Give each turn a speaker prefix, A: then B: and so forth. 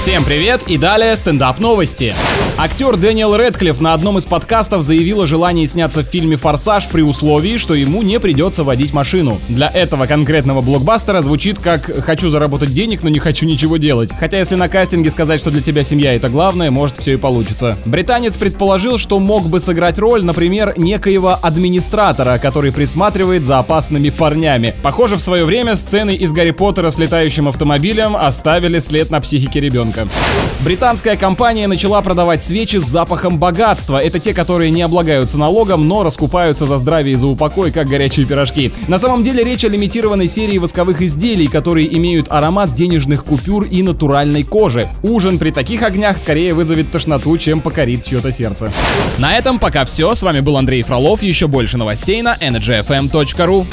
A: Всем привет и далее стендап новости. Актер Дэниел Редклифф на одном из подкастов заявил о желании сняться в фильме «Форсаж» при условии, что ему не придется водить машину. Для этого конкретного блокбастера звучит как «хочу заработать денег, но не хочу ничего делать». Хотя если на кастинге сказать, что для тебя семья это главное, может все и получится. Британец предположил, что мог бы сыграть роль, например, некоего администратора, который присматривает за опасными парнями. Похоже, в свое время сцены из Гарри Поттера с летающим автомобилем оставили след на психике ребенка ребенка. Британская компания начала продавать свечи с запахом богатства. Это те, которые не облагаются налогом, но раскупаются за здравие и за упокой, как горячие пирожки. На самом деле речь о лимитированной серии восковых изделий, которые имеют аромат денежных купюр и натуральной кожи. Ужин при таких огнях скорее вызовет тошноту, чем покорит чье-то сердце. На этом пока все. С вами был Андрей Фролов. Еще больше новостей на energyfm.ru.